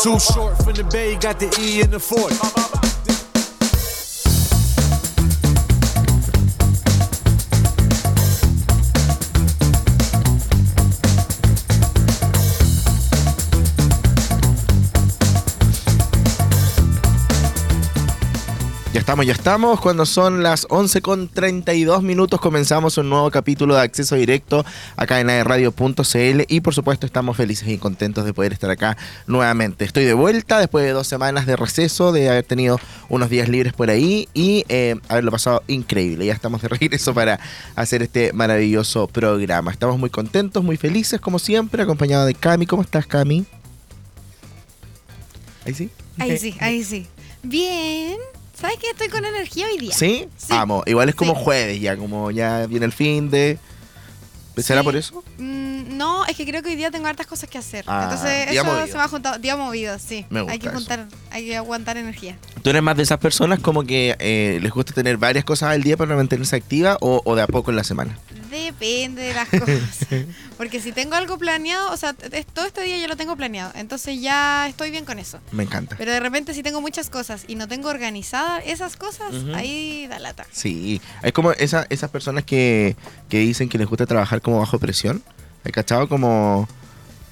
Too short from the bay, got the E in the fort. Estamos, ya estamos. Cuando son las 11 con 32 minutos comenzamos un nuevo capítulo de acceso directo acá en aerradio.cl y por supuesto estamos felices y contentos de poder estar acá nuevamente. Estoy de vuelta después de dos semanas de receso, de haber tenido unos días libres por ahí y eh, haberlo pasado increíble. Ya estamos de regreso para hacer este maravilloso programa. Estamos muy contentos, muy felices como siempre, acompañado de Cami. ¿Cómo estás, Cami? Ahí sí. Ahí sí, ahí sí. Bien. ¿Sabes que estoy con energía hoy día? ¿Sí? Sí. Vamos, igual es como Sí. jueves ya, como ya viene el fin de... ¿Será Sí. por eso? Mm, no, es que creo que hoy día tengo hartas cosas que hacer. Ah, Entonces, eso movido. se me ha juntado. Día movido, sí. Me gusta hay que eso. juntar, hay que aguantar energía. ¿Tú eres más de esas personas como que eh, les gusta tener varias cosas al día para mantenerse activa o, o de a poco en la semana? Depende de las cosas. Porque si tengo algo planeado, o sea, todo este día ya lo tengo planeado. Entonces ya estoy bien con eso. Me encanta. Pero de repente si tengo muchas cosas y no tengo organizadas esas cosas, ahí da lata. Sí, es como esa, esas personas que, que dicen que les gusta trabajar como bajo presión. ¿Hay cachado? Como,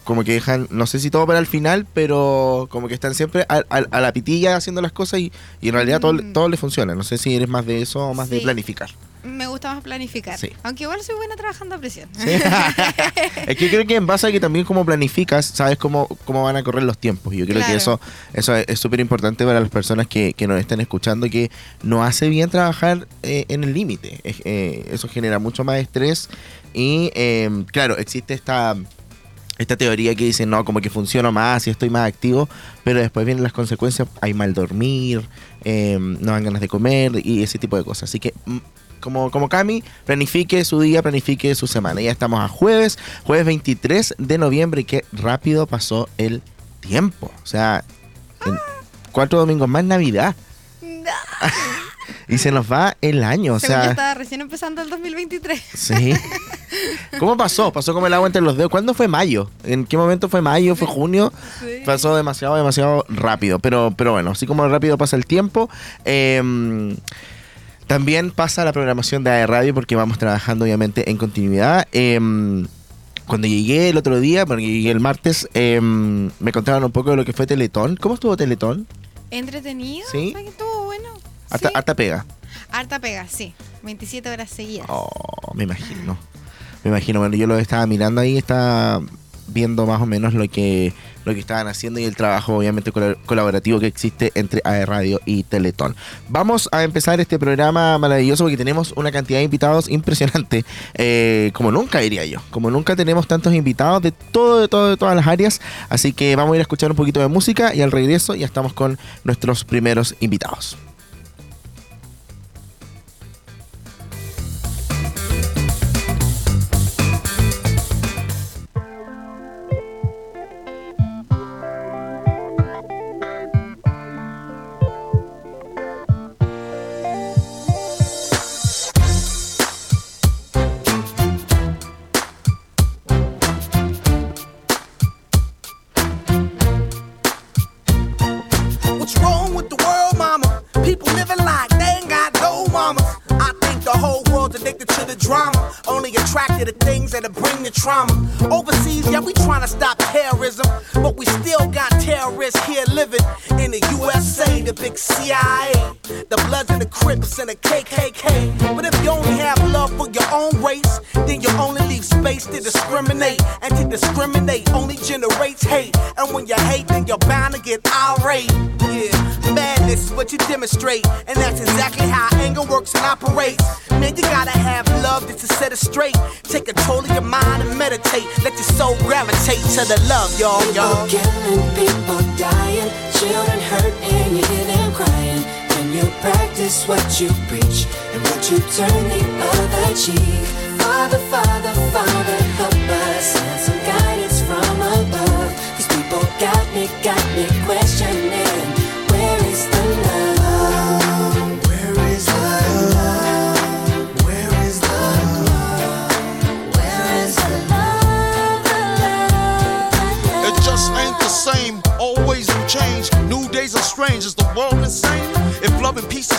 como que dejan, no sé si todo para el final, pero como que están siempre a, a- a la pitilla haciendo las cosas y, y en realidad todo, Mm. todo les funciona. No sé si eres más de eso o más de planificar. Me gusta más planificar. Sí. Aunque igual soy buena trabajando a presión. Sí. es que creo que en base a que también como planificas, sabes cómo, cómo van a correr los tiempos. Y yo creo que eso eso es súper importante para las personas que, que nos están escuchando, que no hace bien trabajar eh, en el límite. Eh, eso genera mucho más estrés. Y eh, claro, existe esta esta teoría que dice, no, como que funciono más y estoy más activo, pero después vienen las consecuencias, hay mal dormir, eh, no dan ganas de comer y ese tipo de cosas. Así que, mm, como, como Cami, planifique su día, planifique su semana. Ya estamos a jueves, jueves 23 de noviembre y qué rápido pasó el tiempo. O sea, en cuatro domingos más Navidad y se nos va el año. O yo sea, estaba recién empezando el 2023. Sí. ¿Cómo pasó? Pasó como el agua entre los dedos. ¿Cuándo fue mayo? ¿En qué momento fue mayo? ¿Fue junio? Sí. Pasó demasiado, demasiado rápido. Pero, pero bueno, así como rápido pasa el tiempo. eh, también pasa la programación de AE Radio porque vamos trabajando obviamente en continuidad. Eh, cuando llegué el otro día, porque llegué el martes, eh, me contaron un poco de lo que fue Teletón. ¿Cómo estuvo Teletón? ¿Entretenido? Sí. ¿Sabes que estuvo bueno? Harta, sí. harta pega. Harta pega, sí. 27 horas seguidas. Oh, me imagino. Me imagino. Bueno, yo lo estaba mirando ahí, estaba viendo más o menos lo que lo que estaban haciendo y el trabajo obviamente col- colaborativo que existe entre AE Radio y Teletón. Vamos a empezar este programa maravilloso porque tenemos una cantidad de invitados impresionante, eh, como nunca diría yo, como nunca tenemos tantos invitados de todo, de todo, de todas las áreas, así que vamos a ir a escuchar un poquito de música y al regreso ya estamos con nuestros primeros invitados.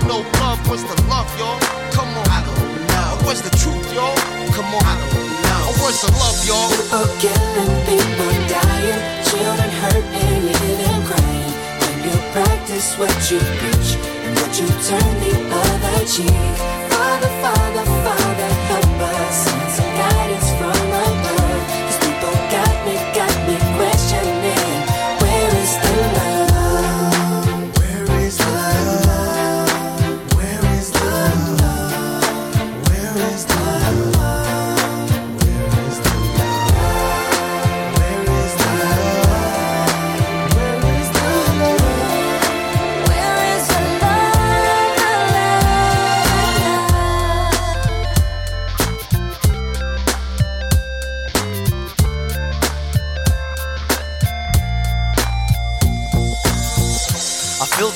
never know love. What's the love, y'all? Come on. I don't know. What's the truth, y'all? Come on. I don't know. What's the love, y'all? People killing, people dying, children hurt and you crying. When you practice what you preach and what you turn the other cheek.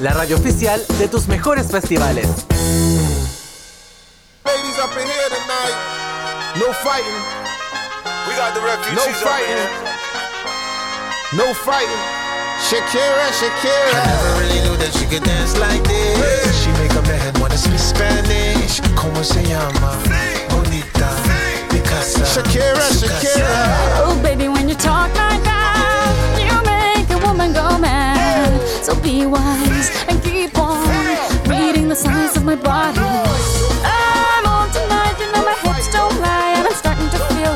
La radio oficial de tus mejores festivales. Ladies up in here tonight. No fighting. We got the refugees no fighting. No fighting. Shakira, Shakira. Never really knew that she could dance like this. She make a man wanna speak Spanish. Como se llama? Bonita. Picasa. Shakira, Shakira. Oh, baby, when you talk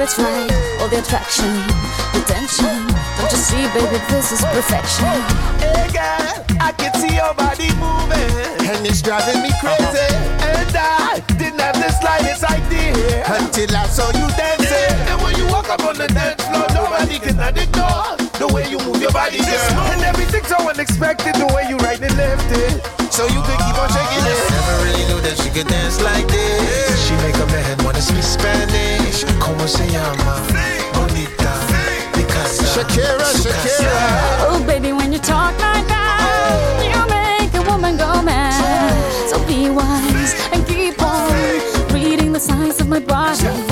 it's right. All the attraction, the tension. Don't you see, baby, this is perfection. Hey girl, I can see your body moving, and it's driving me crazy. And I didn't have the slightest idea until I saw you dancing. And when you walk up on the dance floor, nobody can ignore the way you move your body, girl. And everything's so unexpected, the way you right and left it. So you could keep on shaking it. Never really knew that she could dance like this. She make a man wanna speak Spanish. Como se llama? Bonita. Picasa. Shakira, Shakira. Oh, baby, when you talk like that, you make a woman go mad. So be wise and keep on reading the signs of my body.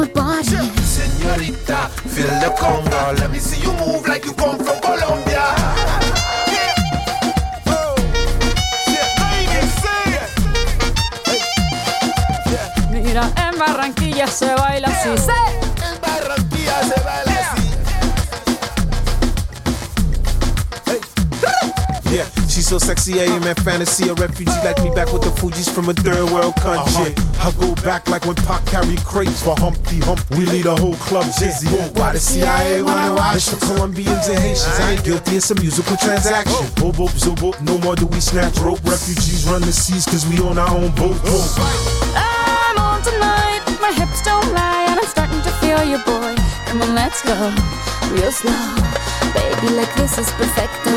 my body. Señorita, feel the conga. Let me see you move like you come from Colombia. Mira, en Barranquilla se baila así. So sexy, I am in fantasy. A refugee like me back with the Fuji's from a third world country. Uh-huh. I go back like when Pac carried crates for Humpty Hump. We lead a whole club dizzy. Why the CIA wanna watch? It's for Colombians and Haitians. I ain't guilty, it's a musical transaction. Oh. Boop, boop, zoop, boop. No more do we snatch rope. Refugees run the seas cause we on our own boat. Oh. I'm on tonight, my hips don't lie, and I'm starting to feel you, boy. Come on, let's go, real slow. Baby, like this is perfecto.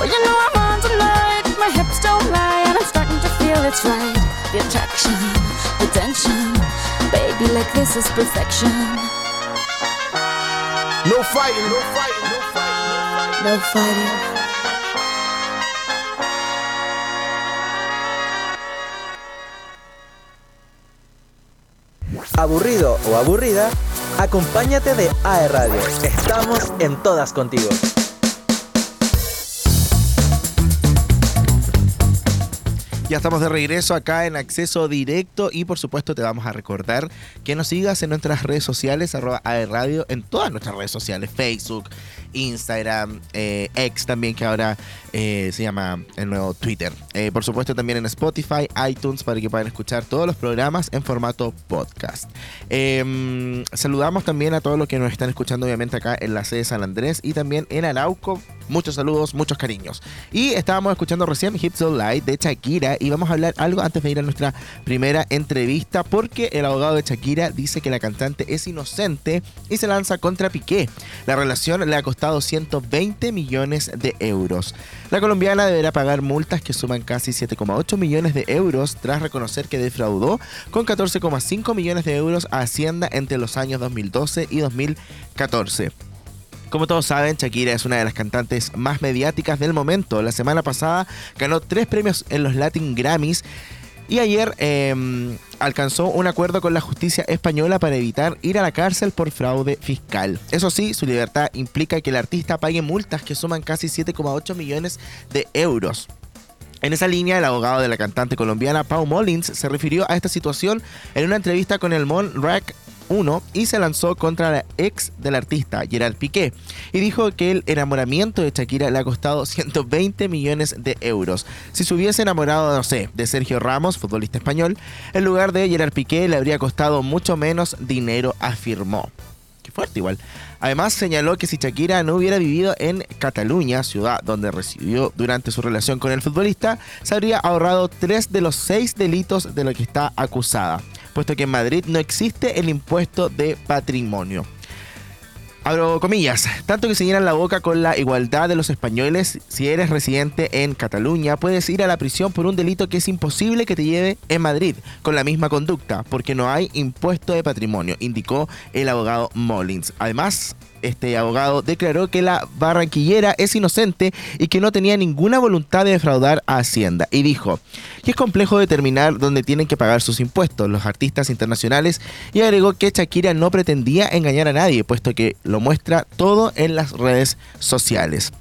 Oh, you know I'm on tonight, my hips don't lie, and I'm starting to feel it's right. The attraction, the tension. Baby, like this is perfection. No fighting, no fighting, no fighting. No fighting. Aburrido o aburrida, acompáñate de AE Radio. Estamos en todas contigo. Ya estamos de regreso acá en acceso directo y por supuesto te vamos a recordar que nos sigas en nuestras redes sociales, arroba AE Radio, en todas nuestras redes sociales, Facebook, Instagram, eh, X también que ahora eh, se llama el nuevo Twitter. Eh, por supuesto también en Spotify, iTunes para que puedan escuchar todos los programas en formato podcast. Eh, saludamos también a todos los que nos están escuchando obviamente acá en la sede de San Andrés y también en Arauco. Muchos saludos, muchos cariños. Y estábamos escuchando recién Hips Lie de Shakira y vamos a hablar algo antes de ir a nuestra primera entrevista porque el abogado de Shakira dice que la cantante es inocente y se lanza contra Piqué. La relación le ha costado 120 millones de euros. La colombiana deberá pagar multas que suman casi 7,8 millones de euros tras reconocer que defraudó con 14,5 millones de euros a Hacienda entre los años 2012 y 2014. Como todos saben, Shakira es una de las cantantes más mediáticas del momento. La semana pasada ganó tres premios en los Latin Grammys y ayer eh, alcanzó un acuerdo con la justicia española para evitar ir a la cárcel por fraude fiscal. Eso sí, su libertad implica que el artista pague multas que suman casi 7,8 millones de euros. En esa línea, el abogado de la cantante colombiana Pau Mullins se refirió a esta situación en una entrevista con el Mon Rack 1 y se lanzó contra la ex del artista, Gerard Piqué, y dijo que el enamoramiento de Shakira le ha costado 120 millones de euros. Si se hubiese enamorado, no sé, de Sergio Ramos, futbolista español, en lugar de Gerard Piqué le habría costado mucho menos dinero, afirmó. Qué fuerte igual. Además señaló que si Shakira no hubiera vivido en Cataluña, ciudad donde residió durante su relación con el futbolista, se habría ahorrado tres de los seis delitos de los que está acusada, puesto que en Madrid no existe el impuesto de patrimonio. Abro comillas, tanto que se llenan la boca con la igualdad de los españoles, si eres residente en Cataluña, puedes ir a la prisión por un delito que es imposible que te lleve en Madrid con la misma conducta, porque no hay impuesto de patrimonio, indicó el abogado Mullins. Además, este abogado declaró que la barranquillera es inocente y que no tenía ninguna voluntad de defraudar a Hacienda. Y dijo que es complejo determinar dónde tienen que pagar sus impuestos los artistas internacionales y agregó que Shakira no pretendía engañar a nadie, puesto que lo muestra todo en las redes sociales.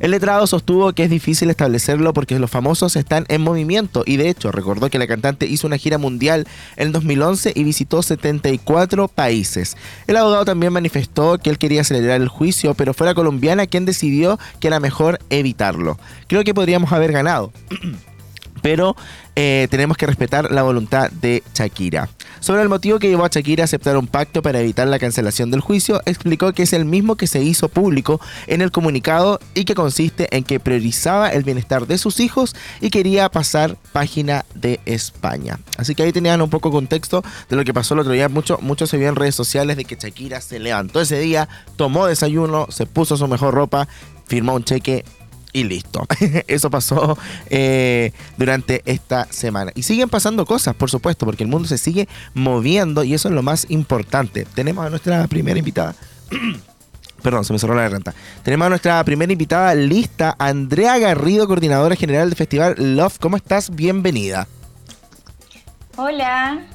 El letrado sostuvo que es difícil establecerlo porque los famosos están en movimiento y de hecho recordó que la cantante hizo una gira mundial en 2011 y visitó 74 países. El abogado también manifestó que él quería acelerar el juicio, pero fue la colombiana quien decidió que era mejor evitarlo. Creo que podríamos haber ganado. pero eh, tenemos que respetar la voluntad de Shakira. Sobre el motivo que llevó a Shakira a aceptar un pacto para evitar la cancelación del juicio, explicó que es el mismo que se hizo público en el comunicado y que consiste en que priorizaba el bienestar de sus hijos y quería pasar página de España. Así que ahí tenían un poco contexto de lo que pasó el otro día. Mucho, mucho se vio en redes sociales de que Shakira se levantó ese día, tomó desayuno, se puso su mejor ropa, firmó un cheque Y listo. Eso pasó eh, durante esta semana. Y siguen pasando cosas, por supuesto, porque el mundo se sigue moviendo y eso es lo más importante. Tenemos a nuestra primera invitada. Perdón, se me cerró la garganta. Tenemos a nuestra primera invitada lista, Andrea Garrido, coordinadora general del Festival Love. ¿Cómo estás? Bienvenida. Hola,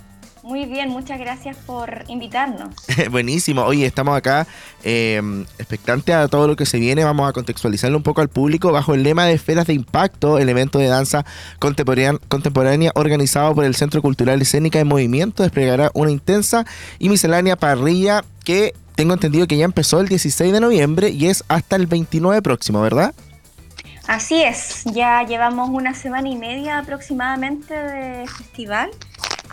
muy bien, muchas gracias por invitarnos. Buenísimo. Oye, estamos acá eh, expectantes a todo lo que se viene. Vamos a contextualizarlo un poco al público bajo el lema de Esferas de Impacto, el evento de danza contemporánea, organizado por el Centro Cultural Escénica de Movimiento. Desplegará una intensa y miscelánea parrilla que tengo entendido que ya empezó el 16 de noviembre y es hasta el 29 próximo, ¿verdad? Así es, ya llevamos una semana y media aproximadamente de festival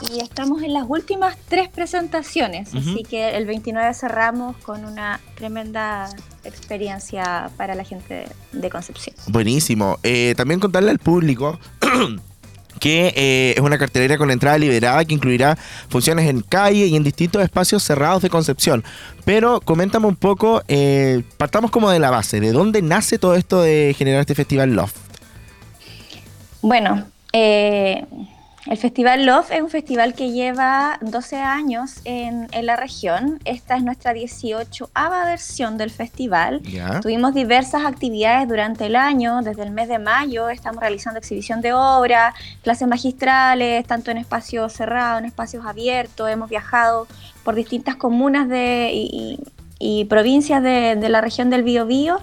y estamos en las últimas tres presentaciones, así que el 29 cerramos con una tremenda experiencia para la gente de Concepción. Buenísimo. Eh, también contarle al público que eh, es una cartelera con entrada liberada que incluirá funciones en calle y en distintos espacios cerrados de Concepción. Pero coméntame un poco, eh, partamos como de la base, ¿de dónde nace todo esto de generar este festival Love? Bueno, eh, el Festival Love es un festival que lleva 12 años en, en la región. Esta es nuestra 18ava versión del festival. Tuvimos diversas actividades durante el año, desde el mes de mayo estamos realizando exhibición de obra, clases magistrales, tanto en espacios cerrados, en espacios abiertos. Hemos viajado por distintas comunas de, y, y- y provincias de, de la región del Biobío.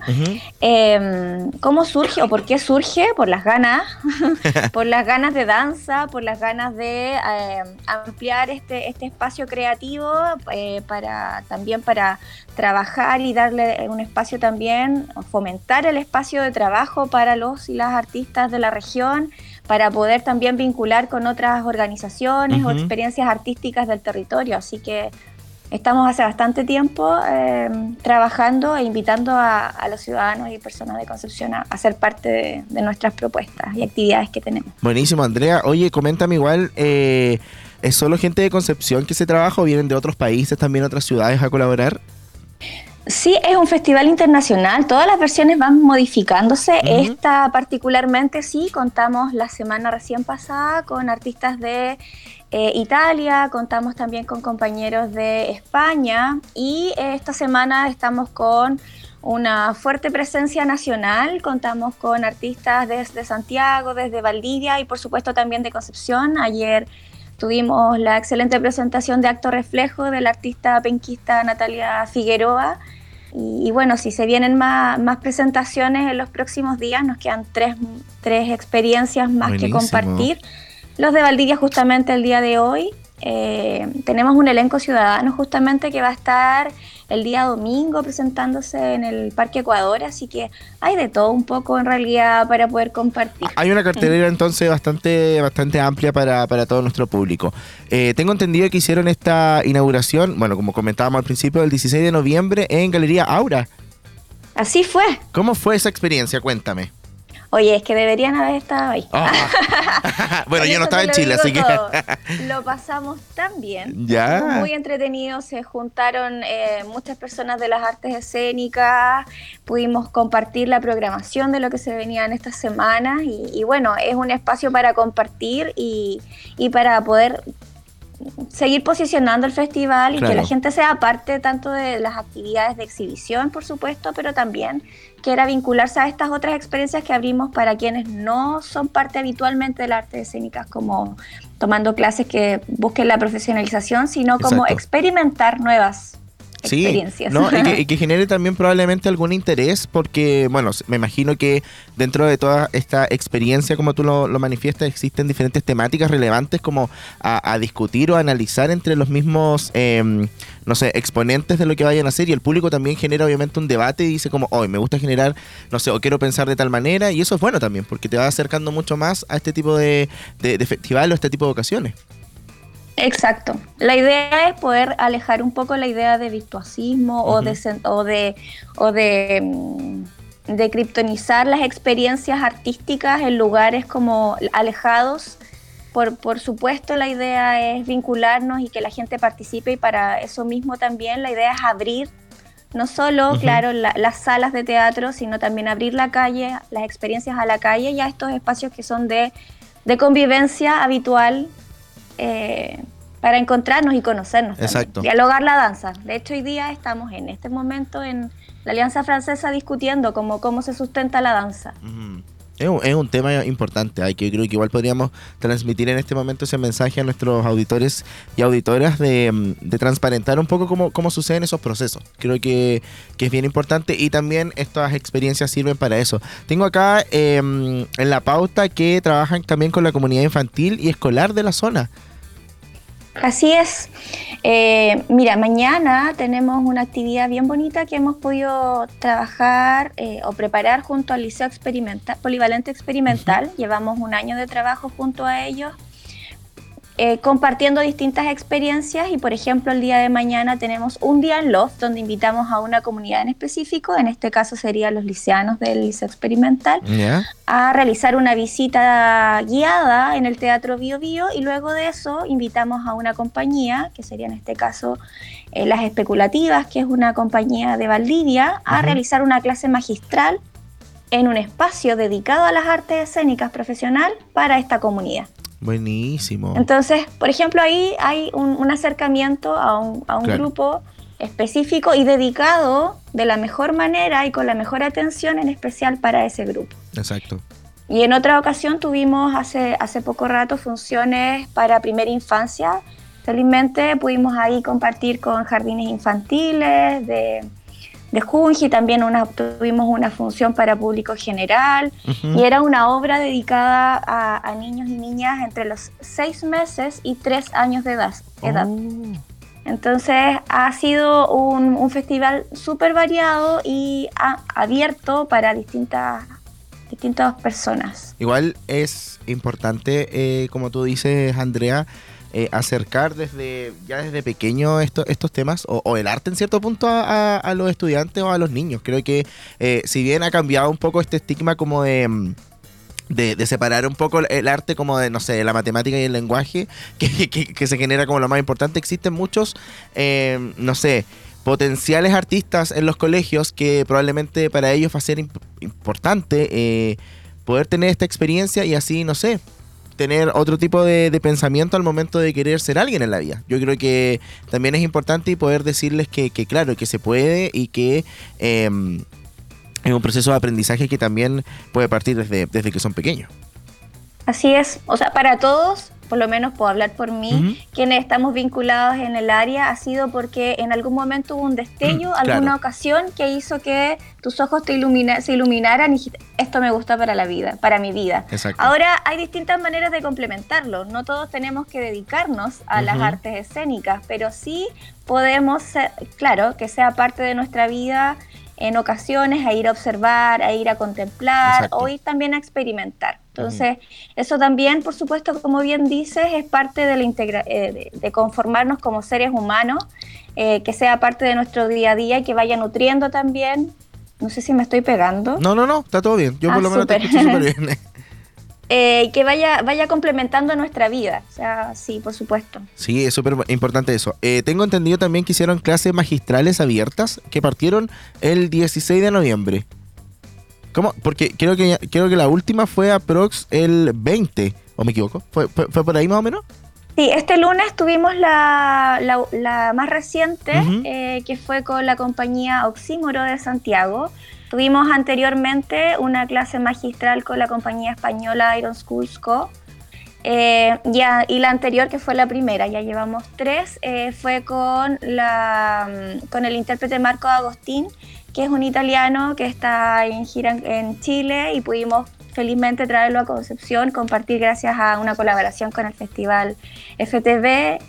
Eh, ¿Cómo surge o por qué surge? Por las ganas, por las ganas de danza, por las ganas de eh, ampliar este, este espacio creativo eh, para también para trabajar y darle un espacio también, fomentar el espacio de trabajo para los y las artistas de la región, para poder también vincular con otras organizaciones o experiencias artísticas del territorio. Así que Estamos hace bastante tiempo eh, trabajando e invitando a, a los ciudadanos y personas de Concepción a, a ser parte de, de nuestras propuestas y actividades que tenemos. Buenísimo, Andrea. Oye, coméntame igual, eh, ¿es solo gente de Concepción que se trabaja o vienen de otros países, también otras ciudades a colaborar? Sí, es un festival internacional, todas las versiones van modificándose. Esta particularmente sí, contamos la semana recién pasada con artistas de eh, Italia, contamos también con compañeros de España y eh, esta semana estamos con una fuerte presencia nacional, contamos con artistas desde Santiago, desde Valdivia y por supuesto también de Concepción. Ayer tuvimos la excelente presentación de Acto Reflejo del artista penquista Natalia Figueroa. Y, y bueno, si se vienen más, más presentaciones en los próximos días, nos quedan tres, tres experiencias más Buenísimo. que compartir. Los de Valdivia justamente el día de hoy. eh, tenemos un elenco ciudadano justamente que va a estar el día domingo presentándose en el Parque Ecuador, así que hay de todo un poco en realidad para poder compartir. Hay una cartelera entonces bastante, bastante amplia para, para todo nuestro público. Eh, tengo entendido que hicieron esta inauguración, bueno, como comentábamos al principio, el 16 de noviembre en Galería Aura. Así fue. ¿Cómo fue esa experiencia? Cuéntame. Oye, es que deberían haber estado ahí. bueno, Con yo no estaba en Chile, así que... Lo pasamos tan bien. Ya. Muy entretenido, se juntaron eh, muchas personas de las artes escénicas, pudimos compartir la programación de lo que se venía en estas semanas y, y bueno, es un espacio para compartir y, y para poder seguir posicionando el festival y que la gente sea parte tanto de las actividades de exhibición, por supuesto, pero también quiera vincularse a estas otras experiencias que abrimos para quienes no son parte habitualmente de las artes escénicas, como tomando clases que busquen la profesionalización, sino como Exacto. experimentar nuevas Sí, experiencias. ¿no? y, que, y que genere también probablemente algún interés, porque, bueno, me imagino que dentro de toda esta experiencia, como tú lo, lo manifiestas, existen diferentes temáticas relevantes como a, a discutir o analizar entre los mismos, em, no sé, exponentes de lo que vayan a hacer, y el público también genera obviamente un debate y dice como, hoy me gusta generar, no sé, o quiero pensar de tal manera, y eso es bueno también, porque te va acercando mucho más a este tipo de, de, de festival o este tipo de ocasiones. Exacto. La idea es poder alejar un poco la idea de virtuosismo o de o de o de, mm, de kriptonizar las experiencias artísticas en lugares como alejados. Por, por supuesto, la idea es vincularnos y que la gente participe y para eso mismo también la idea es abrir no solo, claro, la- las salas de teatro, sino también abrir la calle, las experiencias a la calle y a estos espacios que son de, de convivencia habitual eh, para encontrarnos y conocernos. también. Exacto. Dialogar la danza. De hecho, hoy día estamos en este momento en la Alianza Francesa discutiendo cómo, cómo se sustenta la danza. Es un, es un tema importante, hay que creo que igual podríamos transmitir en este momento ese mensaje a nuestros auditores y auditoras de, mm, de transparentar un poco cómo, cómo suceden esos procesos. Creo que, que es bien importante y también estas experiencias sirven para eso. Tengo acá eh, en la pauta que trabajan también con la comunidad infantil y escolar de la zona. Así es. Eh, mira, mañana tenemos una actividad bien bonita que hemos podido trabajar eh, o preparar junto al Liceo Experimental, Polivalente Experimental. Llevamos un año de trabajo junto a ellos, eh, compartiendo distintas experiencias y, por ejemplo, el día de mañana tenemos un día en Loft donde invitamos a una comunidad en específico, en este caso serían los liceanos del Liceo Experimental, ¿Ya? a realizar una visita guiada en el Teatro Bio Bio y luego de eso invitamos a una compañía, que sería en este caso eh, Las Especulativas, que es una compañía de Valdivia, a realizar una clase magistral en un espacio dedicado a las artes escénicas profesional para esta comunidad. Buenísimo. Entonces, por ejemplo, ahí hay un, un acercamiento a un, a un Claro. grupo específico y dedicado de la mejor manera y con la mejor atención en especial para ese grupo. Exacto. Y en otra ocasión tuvimos hace, hace poco rato funciones para primera infancia. Felizmente pudimos ahí compartir con jardines infantiles de, de Junji, también una, tuvimos una función para público general y era una obra dedicada a, a niños y niñas entre los seis meses y tres años de edad. edad. Entonces ha sido un, un festival súper variado y abierto para distintas, distintas personas. Igual es importante, eh, como tú dices, Andrea, eh, acercar desde ya desde pequeño esto- estos temas o, o el arte en cierto punto a, a- a los estudiantes o a los niños. Creo que eh, si bien ha cambiado un poco este estigma como de... mm, De, de separar un poco el- arte como de, no sé, la matemática y el lenguaje, que, que- que se genera como lo más importante. Existen muchos, eh, no sé, potenciales artistas en los colegios que probablemente para ellos va a ser imp- importante eh, poder tener esta experiencia y así, no sé, tener otro tipo de, de pensamiento al momento de querer ser alguien en la vida. Yo creo que también es importante poder decirles que, que claro, que se puede y que eh, es un proceso de aprendizaje que también puede partir desde, desde que son pequeños. Así es, o sea, para todos, por lo menos puedo hablar por mí, quienes estamos vinculados en el área, ha sido porque en algún momento hubo un destello, Mm, claro. alguna ocasión que hizo que tus ojos te ilumina- se iluminaran y esto me gusta para la vida, para mi vida. Exacto. Ahora hay distintas maneras de complementarlo, no todos tenemos que dedicarnos a las artes escénicas, pero sí podemos, ser- claro, que sea parte de nuestra vida en ocasiones, a ir a observar, a ir a contemplar Exacto. o ir también a experimentar. Entonces, eso también, por supuesto, como bien dices, es parte de, la integra eh, de, conformarnos como seres humanos, eh, que sea parte de nuestro día a día y que vaya nutriendo también. No sé si me estoy pegando. No, no, no, está todo bien. Yo Ah, por lo menos te escucho súper bien. Eh, que vaya, vaya complementando nuestra vida. O sea, sí, por supuesto. Sí, es súper importante eso. Eh, tengo entendido también que hicieron clases magistrales abiertas que partieron el 16 de noviembre. ¿Cómo? Porque creo que, creo que la última fue aprox el 20, ¿o me equivoco? ¿Fue, fue, fue por ahí más o menos? Sí, este lunes tuvimos la, la- la más reciente, eh, que fue con la compañía Oxímoro de Santiago. Tuvimos anteriormente una clase magistral con la compañía española Iron Schools Co. Eh, ya, y la anterior, que fue la primera, ya llevamos tres, eh, fue con, la, con el intérprete Marco Agostín, que es un italiano que está en gira en- Chile y pudimos felizmente traerlo a Concepción, compartir gracias a una colaboración con el Festival FTV,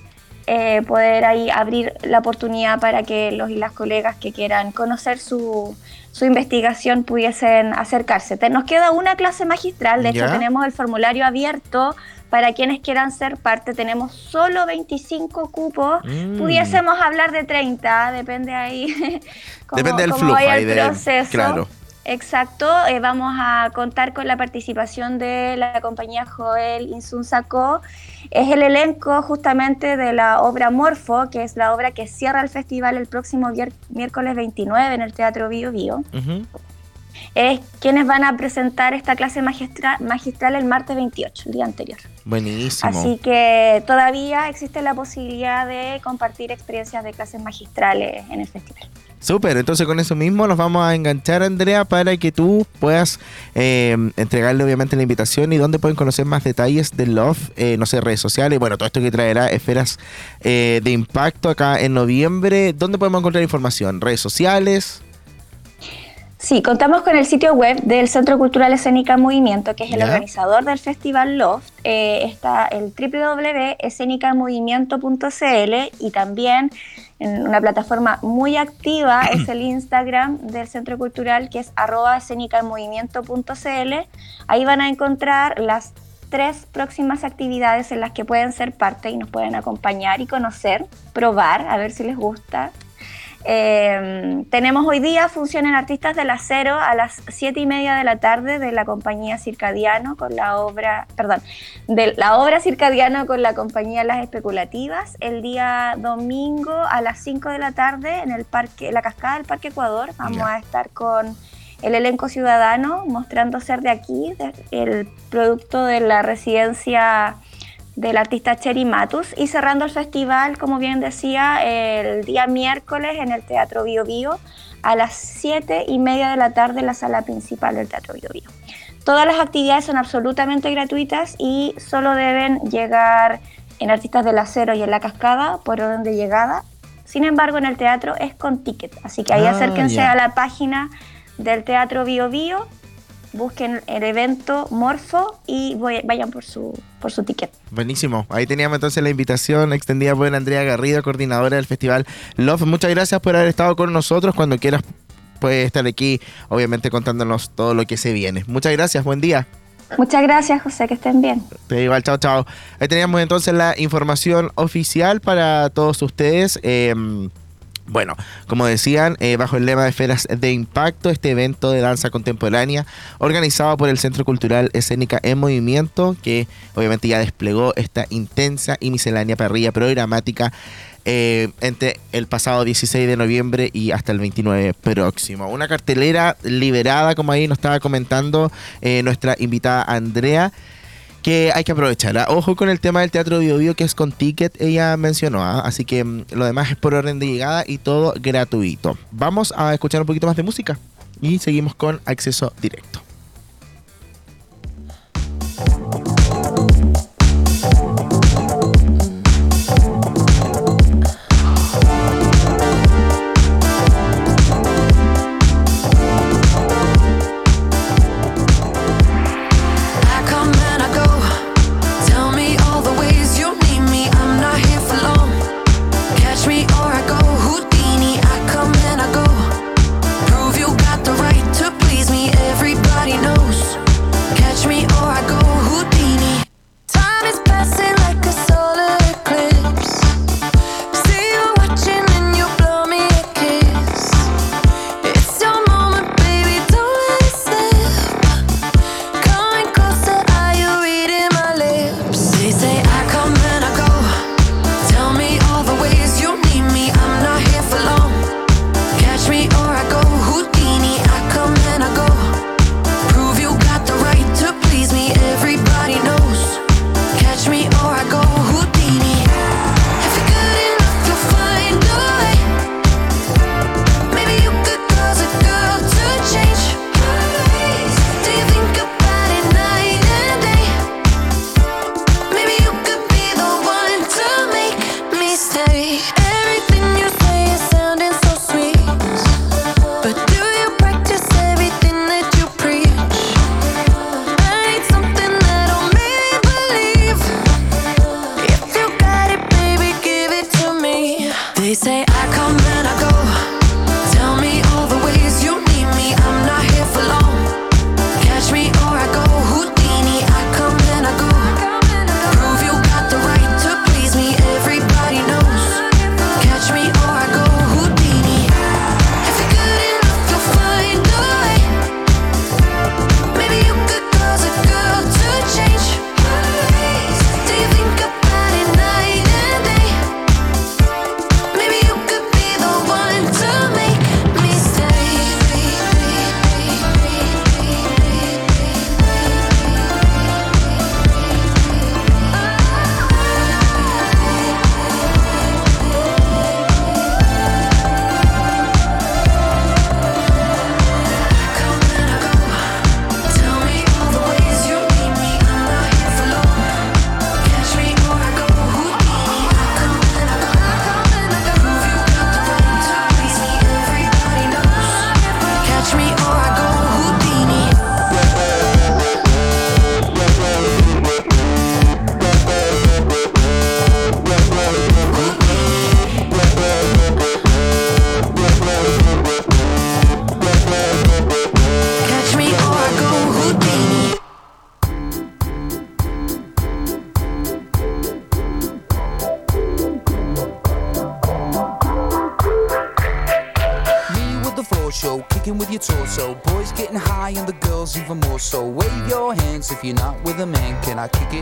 eh, poder ahí abrir la oportunidad para que los y las colegas que quieran conocer su, su investigación pudiesen acercarse. Te- Nos queda una clase magistral, de hecho Ya. tenemos el formulario abierto para quienes quieran ser parte. Tenemos solo 25 cupos, Mm. pudiésemos hablar de 30, depende ahí. cómo- Depende del flujo ahí el de- proceso. claro. Exacto, eh, vamos a contar con la participación de la compañía Joel Insun Sacó. Es el elenco justamente de la obra Morfo, que es la obra que cierra el festival el próximo miércoles 29 en el Teatro Bio Bio. Es quienes van a presentar esta clase magistra- magistral el martes 28, el día anterior. Buenísimo. Así que todavía existe la posibilidad de compartir experiencias de clases magistrales en el festival. Súper, entonces con eso mismo nos vamos a enganchar, Andrea, para que tú puedas eh, entregarle obviamente la invitación y dónde pueden conocer más detalles de Love, eh, no sé, redes sociales, bueno, todo esto que traerá esferas eh, de impacto acá en noviembre. ¿Dónde podemos encontrar información? ¿Redes sociales? Sí, contamos con el sitio web del Centro Cultural Escénica Movimiento, que es el Ya. organizador del Festival Loft. Eh, está el www.escenicamovimiento.cl y también en una plataforma muy activa es el Instagram del Centro Cultural, que es arroba escenicamovimiento.cl. Ahí van a encontrar las tres próximas actividades en las que pueden ser parte y nos pueden acompañar y conocer, probar, a ver si les gusta. Eh, tenemos hoy día función en Artistas del Acero a las 7 y media de la tarde de la compañía Circadiano con la obra, perdón, de la obra Circadiano con la compañía Las Especulativas. El día domingo a las 5 de la tarde en el parque, la cascada del Parque Ecuador vamos a estar con el elenco ciudadano mostrando ser de aquí, de- el producto de la residencia del artista Cherry Matus y cerrando el festival, como bien decía, el día miércoles en el Teatro Bio Bio a las 7 y media de la tarde en la sala principal del Teatro Bio Bio. Todas las actividades son absolutamente gratuitas y solo deben llegar en Artistas del Acero y en La Cascada por orden de llegada. Sin embargo, en el teatro es con ticket, así que ahí Ah, acérquense ya. a la página del Teatro Bio Bio, busquen el evento Morfo y voy- vayan por su, por su ticket. Buenísimo. Ahí teníamos entonces la invitación extendida por Andrea Garrido, coordinadora del Festival Love. Muchas gracias por haber estado con nosotros. Cuando quieras puedes estar aquí, obviamente contándonos todo lo que se viene. Muchas gracias, buen día. Muchas gracias, José, que estén bien. Te digo al chao, chao. Ahí teníamos entonces la información oficial para todos ustedes. Eh, bueno, como decían, eh, bajo el lema de Esferas de Impacto, este evento de danza contemporánea organizado por el Centro Cultural Escénica en Movimiento, que obviamente ya desplegó esta intensa y miscelánea parrilla programática eh, entre el pasado 16 de noviembre y hasta el 29 próximo. Una cartelera liberada, como ahí nos estaba comentando eh, nuestra invitada Andrea que hay que aprovechar. ¿ah? Ojo con el tema del teatro Bio Bio, que es con ticket, ella mencionó. ¿ah? Así que mm, lo demás es por orden de llegada y todo gratuito. Vamos a escuchar un poquito más de música y seguimos con acceso directo.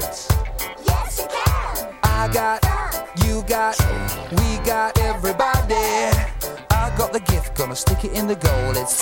Can I kick it? Yes, you can. I got, you got, we got everybody. I got the gift, gonna stick it in the goal. It's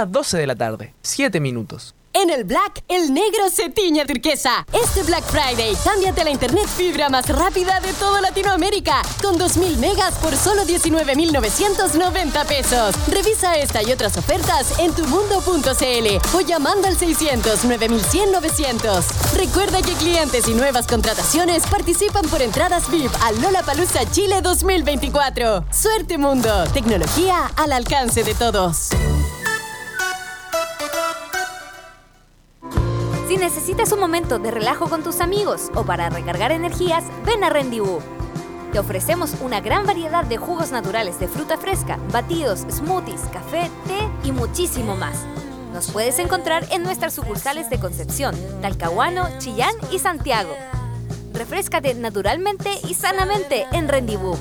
Las 12 de la tarde, 7 minutos. En el Black, el negro se tiñe a turquesa. Este Black Friday, cámbiate la internet fibra más rápida de toda Latinoamérica. Con 2000 megas por solo 19,990 pesos. Revisa esta y otras ofertas en tumundo.cl o llamando al 600 9100 900. Recuerda que clientes y nuevas contrataciones participan por entradas VIP al Lollapalooza Chile 2024. Suerte Mundo, tecnología al alcance de todos. Si necesitas un momento de relajo con tus amigos o para recargar energías, ven a Rendezvous. Te ofrecemos una gran variedad de jugos naturales de fruta fresca, batidos, smoothies, café, té y muchísimo más. Nos puedes encontrar en nuestras sucursales de Concepción, Talcahuano, Chillán y Santiago. Refrescate naturalmente y sanamente en Rendibú.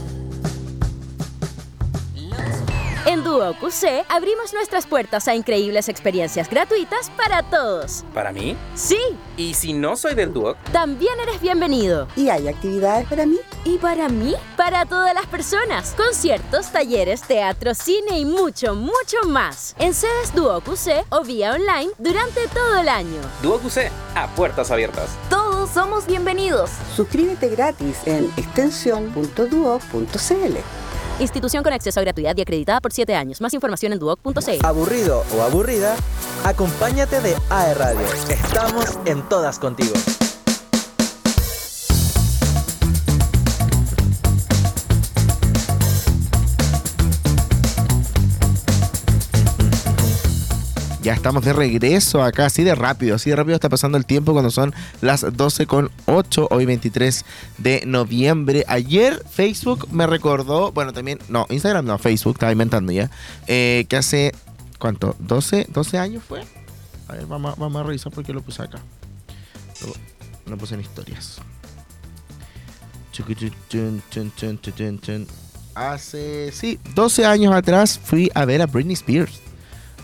En Duo QC abrimos nuestras puertas a increíbles experiencias gratuitas para todos. ¿Para mí? Sí, ¿Y si no soy del Duoc? también eres bienvenido. ¿Y hay actividades para mí? ¿Y para mí? Para todas las personas. Conciertos, talleres, teatro, cine y mucho, mucho más. En sedes Duo QC o vía online durante todo el año. Duoc UC, a puertas abiertas. Todos somos bienvenidos. Suscríbete gratis en extensión.duo.cl. Institución con acceso a gratuidad y acreditada por 7 años. Más información en duoc.cl. Aburrido o aburrida, acompáñate de AE Radio. Estamos en todas contigo. Ya estamos de regreso acá, así de rápido, así de rápido está pasando el tiempo cuando son las 12 con 8, hoy 23 de noviembre. Ayer Facebook me recordó, bueno, también, no, Instagram no, Facebook, estaba inventando ya, eh, que hace, ¿cuánto? ¿12, 12 años fue? A ver, vamos, a- revisar porque lo puse acá. Lo, lo puse en historias. Hace, sí, 12 años atrás fui a ver a Britney Spears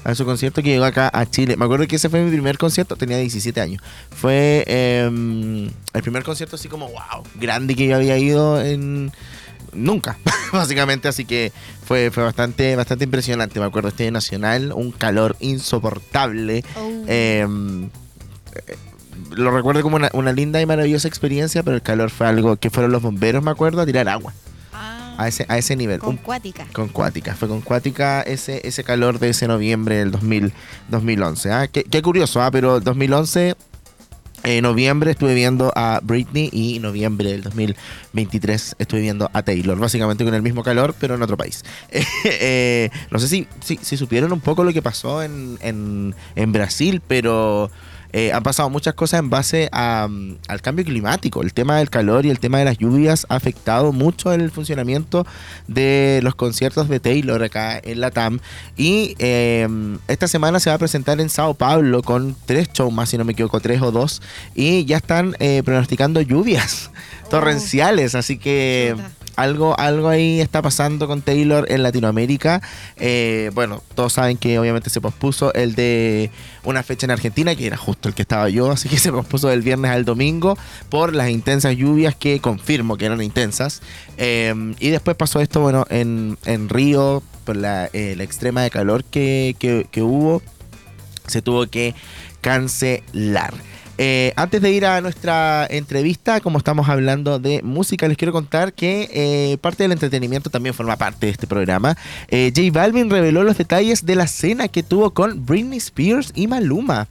a su concierto que llegó acá a Chile. Me acuerdo que ese fue mi primer concierto, tenía 17 años. Fue em, el primer concierto así como, wow, grande que yo había ido en... Nunca, básicamente, así que fue, fue bastante, bastante impresionante. Me acuerdo, este nacional, un calor insoportable. Em, eh, lo recuerdo como una, una linda y maravillosa experiencia, pero el calor fue algo que fueron los bomberos, me acuerdo, a tirar agua. A ese, a ese nivel. Con cuática. con Cuática. Fue con Cuática ese, ese calor de ese noviembre del 2000, 2011. ¿ah? Qué, qué curioso, ¿ah? pero 2011, en noviembre estuve viendo a Britney y en noviembre del 2023 estuve viendo a Taylor. Básicamente con el mismo calor, pero en otro país. Eh, no sé si, si, si supieron un poco lo que pasó en, en, en Brasil, pero... eh, han pasado muchas cosas en base a, mm, al cambio climático. El tema del calor y el tema de las lluvias ha afectado mucho el funcionamiento de los conciertos de Taylor acá en la TAM. Y eh, esta semana se va a presentar en Sao Paulo con tres shows más, si no me equivoco, tres o dos. Y ya están eh, pronosticando lluvias torrenciales. Así que algo, algo ahí está pasando con Taylor en Latinoamérica. Eh, bueno, todos saben que obviamente se pospuso el de una fecha en Argentina, que era justo el que estaba yo, así que se pospuso del viernes al domingo por las intensas lluvias que confirmo que eran intensas. Eh, y después pasó esto, bueno, en, en Río, por la, eh, la extrema de calor que- que hubo, se tuvo que cancelar. Eh, antes de ir a nuestra entrevista, como estamos hablando de música, les quiero contar que eh, parte del entretenimiento también forma parte de este programa. Eh, J Balvin reveló los detalles de la cena que tuvo con Britney Spears y Maluma.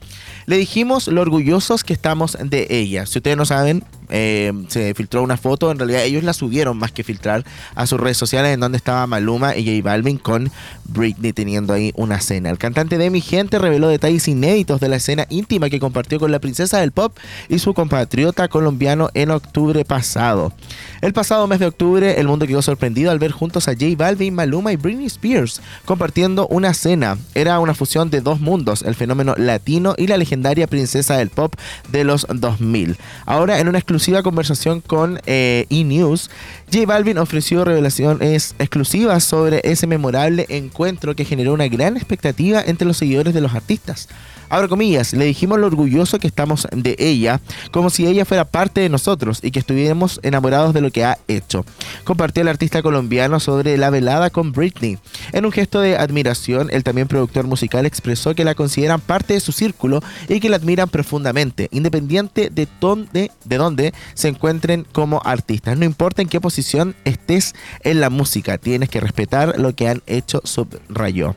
Le dijimos lo orgullosos que estamos de ella. Si ustedes no saben, eh, se filtró una foto, en realidad ellos la subieron más que filtrar a sus redes sociales en donde estaba Maluma y J Balvin con Britney teniendo ahí una cena. El cantante de Mi Gente reveló detalles inéditos de la escena íntima que compartió con la princesa del pop y su compatriota colombiano en octubre pasado. El pasado mes de octubre, el mundo quedó sorprendido al ver juntos a J Balvin, Maluma y Britney Spears compartiendo una cena. Era una fusión de dos mundos, el fenómeno latino y la legendaria princesa del pop de los 2000. Ahora, en una exclusiva conversación con eh, E! J Balvin ofreció revelaciones exclusivas sobre ese memorable encuentro que generó una gran expectativa entre los seguidores de los artistas. Abro comillas, le dijimos lo orgulloso que estamos de ella, como si ella fuera parte de nosotros y que estuviéramos enamorados de lo que ha hecho. Compartió el artista colombiano sobre la velada con Britney. En un gesto de admiración, el también productor musical expresó que la consideran parte de su círculo y que la admiran profundamente, independiente de dónde, de dónde se encuentren como artistas. No importa en qué posición estés en la música, tienes que respetar lo que han hecho, subrayó.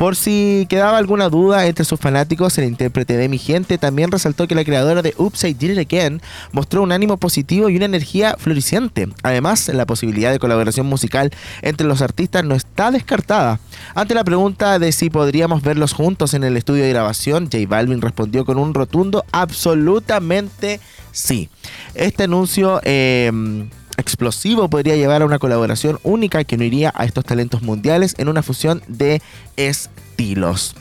Por si quedaba alguna duda entre sus fanáticos, el intérprete de Mi Gente también resaltó que la creadora de Oops, I Did It Again mostró un ánimo positivo y una energía floreciente. Además, la posibilidad de colaboración musical entre los artistas no está descartada. Ante la pregunta de si podríamos verlos juntos en el estudio de grabación, J Balvin respondió con un rotundo absolutamente sí. Este anuncio... eh, explosivo podría llevar a una colaboración única que uniría a estos talentos mundiales en una fusión de estilos.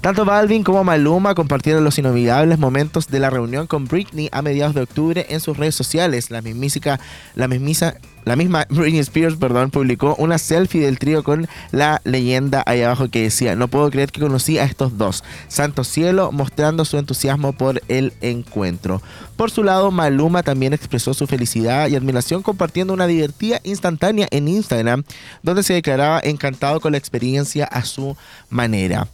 Tanto Balvin como Maluma compartieron los inolvidables momentos de la reunión con Britney a mediados de octubre en sus redes sociales. La mismísica, la la misma Britney Spears, perdón, publicó una selfie del trío con la leyenda ahí abajo que decía, no puedo creer que conocí a estos dos. Santo cielo, mostrando su entusiasmo por el encuentro. Por su lado, Maluma también expresó su felicidad y admiración compartiendo una divertida instantánea en Instagram, donde se declaraba encantado con la experiencia a su manera.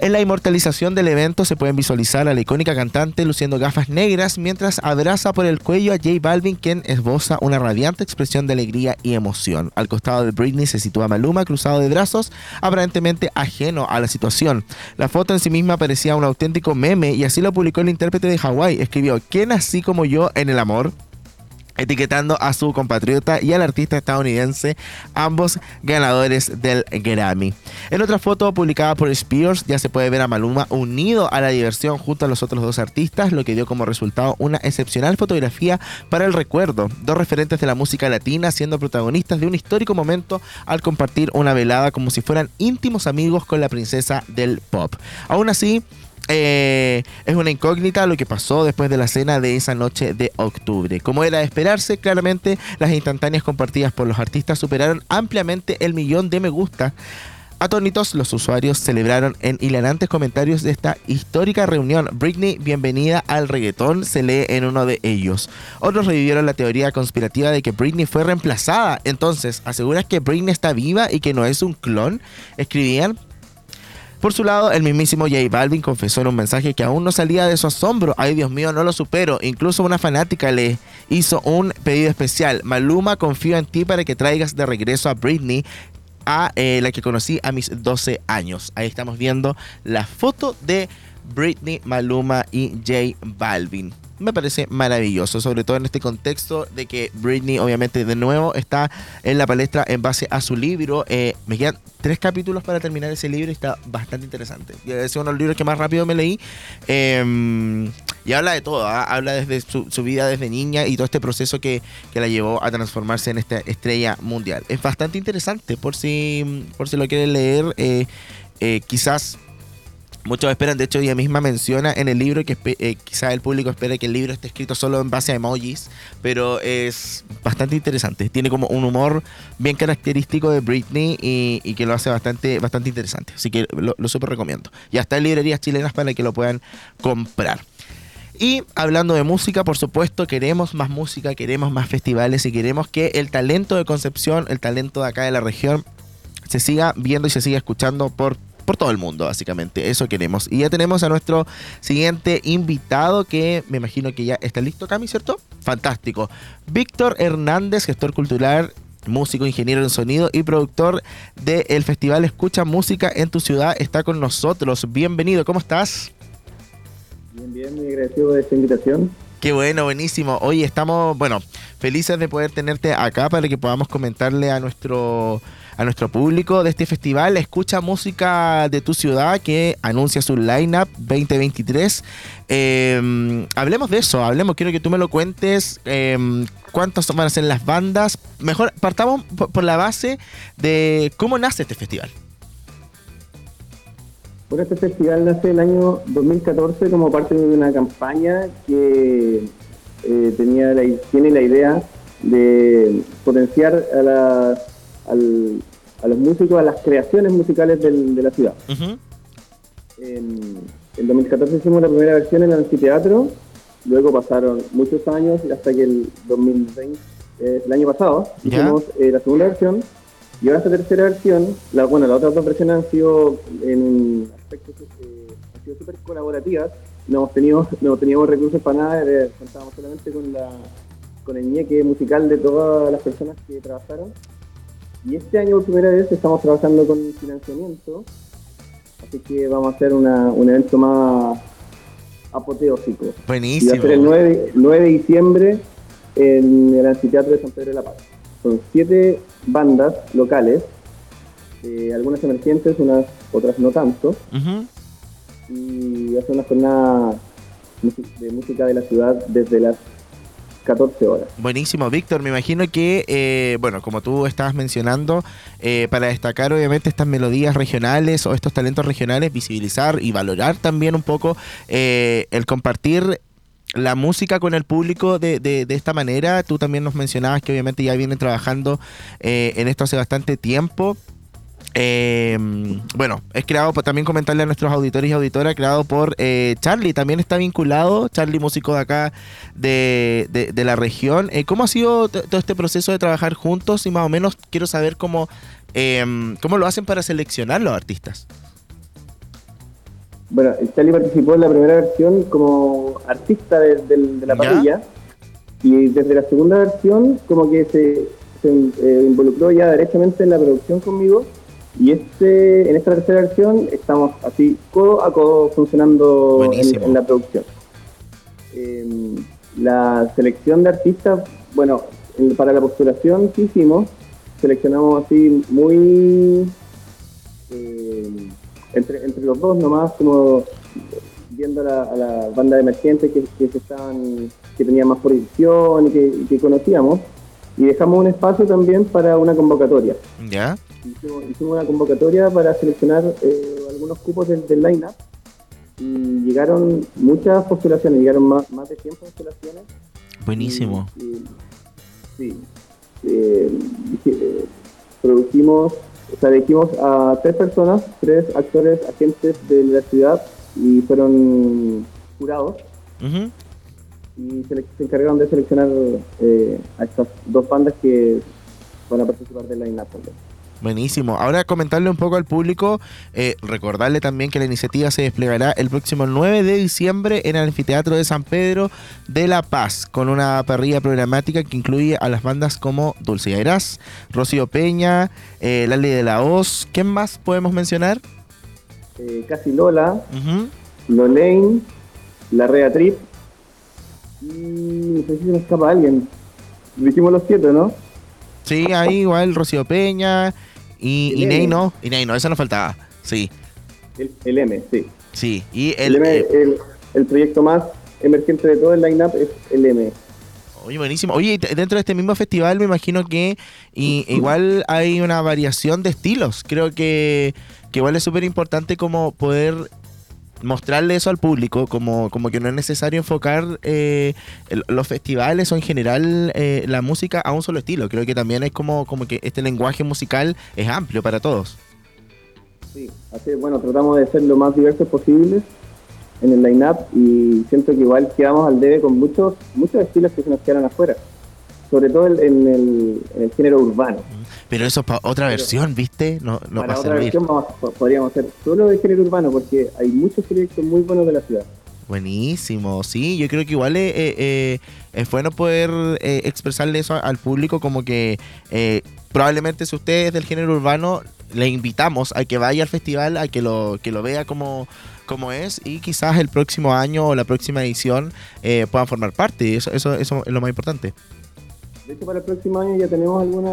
En la inmortalización del evento se pueden visualizar a la icónica cantante luciendo gafas negras mientras abraza por el cuello a J Balvin, quien esboza una radiante expresión de alegría y emoción. Al costado de Britney se sitúa Maluma cruzado de brazos, aparentemente ajeno a la situación. La foto en sí misma parecía un auténtico meme y así lo publicó el intérprete de Hawái. Escribió, ¿quién así como yo en el amor? Etiquetando a su compatriota y al artista estadounidense, ambos ganadores del Grammy. En otra foto publicada por Spears ya se puede ver a Maluma unido a la diversión junto a los otros dos artistas, lo que dio como resultado una excepcional fotografía para el recuerdo. Dos referentes de la música latina siendo protagonistas de un histórico momento al compartir una velada como si fueran íntimos amigos con la princesa del pop. Aún así, eh, es una incógnita lo que pasó después de la cena de esa noche de octubre. Como era de esperarse, claramente las instantáneas compartidas por los artistas superaron ampliamente el millón de me gusta. Atónitos, los usuarios celebraron en hilarantes comentarios de esta histórica reunión. Britney, bienvenida al reggaetón, se lee en uno de ellos. Otros revivieron la teoría conspirativa de que Britney fue reemplazada. Entonces, ¿aseguras que Britney está viva y que no es un clon? Escribían por su lado, el mismísimo J Balvin confesó en un mensaje que aún no salía de su asombro. Ay, Dios mío, no lo supero. Incluso una fanática le hizo un pedido especial. Maluma, confío en ti para que traigas de regreso a Britney, a eh, la que conocí a mis 12 años. Ahí estamos viendo la foto de Britney, Maluma y J Balvin me parece maravilloso, sobre todo en este contexto de que Britney obviamente de nuevo está en la palestra en base a su libro. Eh, me quedan tres capítulos para terminar ese libro y está bastante interesante. Es uno de los libros que más rápido me leí. Em, y habla de todo, ¿ah? habla desde su, vida desde niña y todo este proceso que, que, la llevó a transformarse en esta estrella mundial. Es bastante interesante por si, por si lo quieren leer. Eh, eh, quizás Muchos esperan, de hecho ella misma menciona en el libro que eh, quizá el público espere que el libro esté escrito solo en base a emojis, pero es bastante interesante. Tiene como un humor bien característico de Britney y, que lo hace bastante, bastante interesante. Así que lo, lo súper recomiendo. Y hasta en librerías chilenas para que lo puedan comprar. Y hablando de música, por supuesto, queremos más música, queremos más festivales y queremos que el talento de Concepción, el talento de acá de la región, se siga viendo y se siga escuchando por por todo el mundo, básicamente. Eso queremos. Y ya tenemos a nuestro siguiente invitado que me imagino que ya está listo, Cami, ¿cierto? Fantástico. Víctor Hernández, gestor cultural músico, ingeniero en sonido y productor del Festival Escucha Música en tu ciudad, está con nosotros. Bienvenido, ¿cómo estás? Bien, bien, muy agradecido de esta invitación. Qué bueno, buenísimo. Hoy estamos, bueno, felices de poder tenerte acá para que podamos comentarle a nuestro a nuestro público de este festival. Escucha música de tu ciudad que anuncia su lineup 2023. Eh, hablemos de eso, hablemos, quiero que tú me lo cuentes. Eh, ¿Cuántas van a ser las bandas? Mejor partamos por la base de cómo nace este festival. Bueno, este festival nace el año 2014 como parte de una campaña que eh, tenía tiene la idea de potenciar a la a los músicos, a las creaciones musicales de la ciudad. en, 2014 hicimos la primera versión en el anfiteatro, luego pasaron muchos años hasta que el 2020, eh, el año pasado, hicimos eh, la segunda versión y ahora esta tercera versión, la, bueno, las otras dos versiones han sido en aspectos eh, han sido súper colaborativas, no hemos tenido, no teníamos recursos para nada, contábamos solamente con la con el ñeque musical de todas las personas que trabajaron y este año por primera vez estamos trabajando con financiamiento, así que vamos a hacer un evento más apoteósico. Buenísimo. Y va a ser el 9, 9 de diciembre en el anfiteatro de San Pedro de la Paz. Son siete bandas locales, eh, algunas emergentes, unas otras no tanto. Y va a ser una jornada de música de la ciudad desde las 14 horas. Buenísimo, Víctor. Me imagino que, eh, bueno, como tú estabas mencionando, eh, para destacar obviamente estas melodías regionales o estos talentos regionales, visibilizar y valorar también un poco eh, el compartir la música con el público de, de, de esta manera. Tú también nos mencionabas que obviamente ya vienen trabajando en esto hace bastante tiempo. Eh, bueno, es creado por también comentarle a nuestros auditores y auditoras, creado por eh, Charlie, también está vinculado, Charlie, músico de acá de, de- de la región. Eh, ¿Cómo ha sido todo este proceso de trabajar juntos? Y más o menos quiero saber cómo, eh, cómo lo hacen para seleccionar los artistas. Bueno, Charlie participó en la primera versión como artista de, de la parrilla y desde la segunda versión como que se, se, eh, involucró ya directamente en la producción conmigo y este en esta tercera versión estamos así codo a codo funcionando en, la producción. Eh, la selección de artistas, bueno, en- para la postulación que hicimos, seleccionamos así muy eh, entre, entre los dos nomás, como viendo a la, a la banda de emergentes que, que se estaban, que tenían más proyección y que, que conocíamos, y dejamos un espacio también para una convocatoria. ¿Ya? Hicimos, hicimos una convocatoria para seleccionar eh, algunos cupos del, del line-up y llegaron muchas postulaciones, llegaron más, más de 100 postulaciones. Buenísimo. Y- sí. Eh, eh, produjimos, o sea, elegimos a tres personas, tres actores, agentes de la ciudad y fueron jurados y se, se encargaron de seleccionar eh, a estas dos bandas que van a participar del line-up. Buenísimo. Ahora comentarle un poco al público, eh, recordarle también que la iniciativa se desplegará el próximo 9 de diciembre en el Anfiteatro de San Pedro de La Paz, con una parrilla programática que incluye a las bandas como Dulce Airás, Rocío Peña, eh, Lali de la Hoz. ¿Quién más podemos mencionar? Eh, Casi Lola. Lolaine, La Rea Trip y no sé si se me escapa alguien. Dijimos los siete, ¿no? Sí, ahí igual Rocío Peña y, El Ney M. no. No, esa nos faltaba. Sí, El, el M, sí. sí. Y El, el, M, eh, el, el proyecto más emergente de todo el line-up es el M. Oye, buenísimo. Oye, dentro de este mismo festival me imagino que y, igual hay una variación de estilos. Creo que, que igual es súper importante como poder mostrarle eso al público, como, como que no es necesario enfocar eh, los festivales o en general eh, la música a un solo estilo. Creo que también es como, como que este lenguaje musical es amplio para todos. Sí, así bueno, tratamos de ser lo más diversos posibles en el line-up y siento que igual quedamos al debe con muchos muchos estilos que se nos quedaron afuera, sobre todo en, el, en el género urbano. Pero eso para otra versión, ¿viste? No, no va Para a otra servir. versión vamos- po- podríamos hacer solo de género urbano porque hay muchos proyectos muy buenos de la ciudad. Buenísimo, sí, yo creo que igual eh, eh, eh, es bueno poder eh, expresarle eso al público como que eh, probablemente si usted es del género urbano, le invitamos a que vaya al festival, a que lo, que lo vea como, como es y quizás el próximo año o la próxima edición eh, puedan formar parte, eso, eso, eso es lo más importante. De hecho, para el próximo año ya tenemos alguna...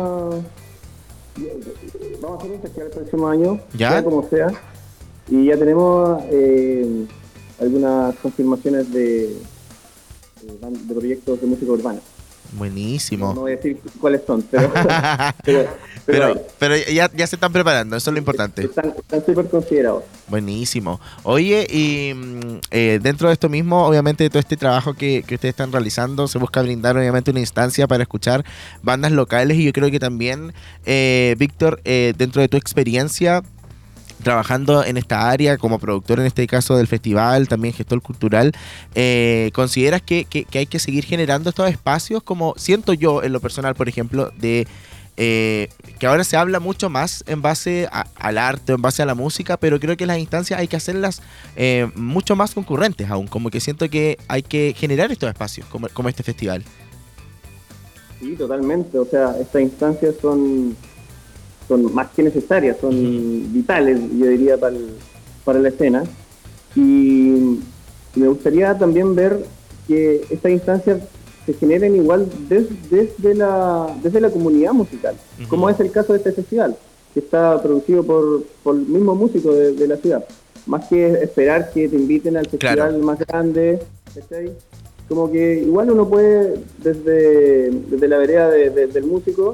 Vamos a hacer un festival el próximo año, ¿Ya? sea como sea, y ya tenemos eh, algunas confirmaciones de, de proyectos de música urbana. Buenísimo. No voy a decir cuáles son, pero, pero, pero Pero, hay. pero ya, ya se están preparando, eso es lo importante. están están súper considerados. Buenísimo. Oye, y mm, eh, dentro de esto mismo, obviamente, de todo este trabajo que, que ustedes están realizando, se busca brindar, obviamente, una instancia para escuchar bandas locales. Y yo creo que también, eh, Víctor, eh, dentro de tu experiencia trabajando en esta área como productor en este caso del festival, también gestor cultural, eh, ¿consideras que, hay que seguir generando estos espacios como siento yo en lo personal, por ejemplo, de eh, que ahora se habla mucho más en base a- al arte, en base a la música, pero creo que las instancias hay que hacerlas eh, mucho más concurrentes aún, como que siento que hay que generar estos espacios como este festival. Sí, totalmente. O sea, estas instancias son, son más que necesarias, son vitales, yo diría, para, el- para la escena. Y me gustaría también ver que estas instancias se generen igual des- desde, la, desde la comunidad musical, como es el caso de este festival, que está producido por, por el mismo músico de, de la ciudad. Más que esperar que te inviten al festival Claro. más grande, ¿cachai? como que igual uno puede, desde, desde la vereda de- de- del músico,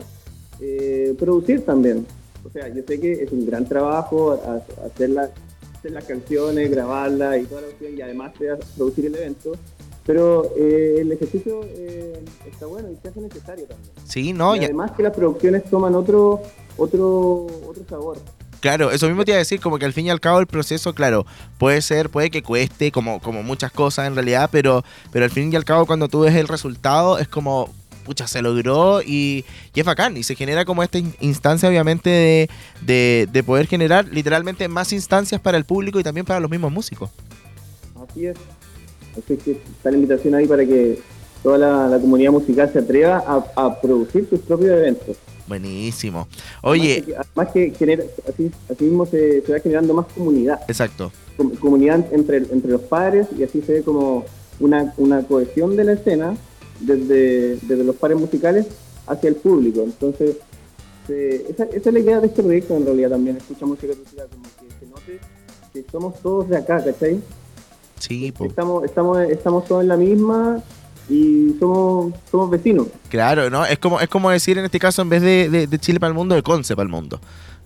eh, producir también. O sea, yo sé que es un gran trabajo ha- hacer, la- hacer las canciones, grabarlas y toda la cuestión, y además de producir el evento, pero eh, el ejercicio eh, está bueno y se hace necesario también. Sí, no, y ya- además que las producciones toman otro, otro, otro sabor. Claro, eso mismo te iba a decir, como que al fin y al cabo el proceso, claro, puede ser, puede que cueste, como, como muchas cosas en realidad, pero, pero al fin y al cabo cuando tú ves el resultado es como, pucha, se logró y, y es bacán, y se genera como esta in- instancia obviamente de, de, de poder generar literalmente más instancias para el público y también para los mismos músicos. Así es. Así que está la invitación ahí para que toda la, la comunidad musical se atreva a, a producir sus propios eventos. Buenísimo. Oye, Además que, además que genera, así, así mismo se, se va generando más comunidad. exacto. Com- comunidad entre, entre los padres y así se ve como una, una cohesión de la escena desde, desde los pares musicales hacia el público. Entonces, se- esa, esa es la idea de este proyecto en realidad también, escucha música de tu ciudad, como que se note que somos todos de acá, ¿cachai? Sí, po. Estamos, estamos, estamos todos en la misma y somos, somos vecinos. Claro, ¿no? Es como, es como decir en este caso, en vez de, de- de Chile para el mundo, de Conce para el mundo.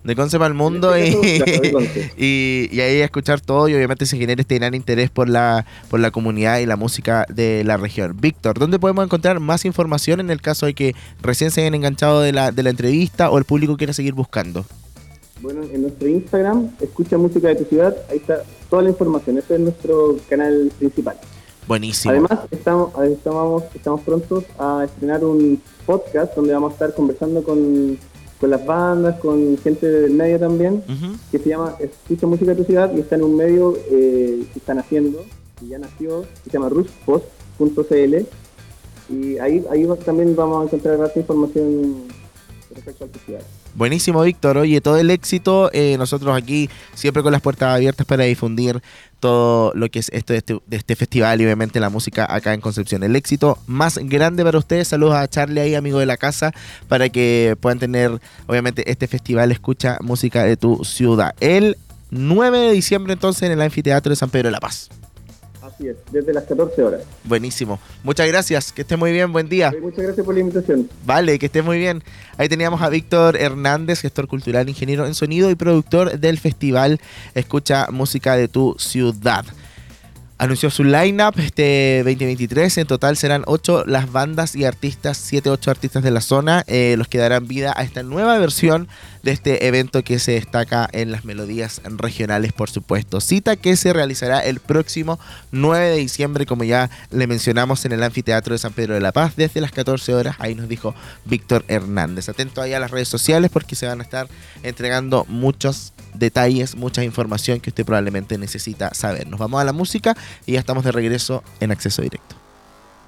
De Conce para el mundo y, y, y ahí escuchar todo y obviamente se genera este gran interés por la, por la comunidad y la música de la región. Víctor, ¿dónde podemos encontrar más información en el caso de que recién se hayan enganchado de la, de la entrevista o el público quiera seguir buscando? Bueno, en nuestro Instagram, escucha música de tu ciudad, ahí está toda la información. Ese es nuestro canal principal. Buenísimo. Además, estamos, estamos, estamos prontos a estrenar un podcast donde vamos a estar conversando con, con las bandas, con gente del medio también, que se llama Escucha Música de tu Ciudad y está en un medio eh, que están haciendo, que ya nació, que se llama ruspost.cl y ahí, ahí también vamos a encontrar más información respecto a tu ciudad. Buenísimo, Víctor. Oye, todo el éxito. eh, nosotros aquí siempre con las puertas abiertas para difundir todo lo que es esto de este, de este festival y obviamente la música acá en Concepción. El éxito más grande para ustedes. Saludos a Charlie ahí, amigo de la casa, para que puedan tener obviamente este festival Escucha Música de tu Ciudad. El 9 de diciembre entonces en el Anfiteatro de San Pedro de la Paz. Así es, desde las 14 horas. Buenísimo. Muchas gracias. Que esté muy bien. Buen día. Muchas gracias por la invitación. Vale, que esté muy bien. Ahí teníamos a Víctor Hernández, gestor cultural, ingeniero en sonido y productor del festival Escucha Música de tu Ciudad. Anunció su lineup este 2023. En total serán 8 las bandas y artistas, 7, 8 artistas de la zona, eh, los que darán vida a esta nueva versión de este evento que se destaca en las melodías regionales, por supuesto. Cita que se realizará el próximo 9 de diciembre, como ya le mencionamos, en el Anfiteatro de San Pedro de la Paz, desde las 14 horas. Ahí nos dijo Víctor Hernández. Atento ahí a las redes sociales porque se van a estar entregando muchos detalles, mucha información que usted probablemente necesita saber. Nos vamos a la música y ya estamos de regreso en acceso directo.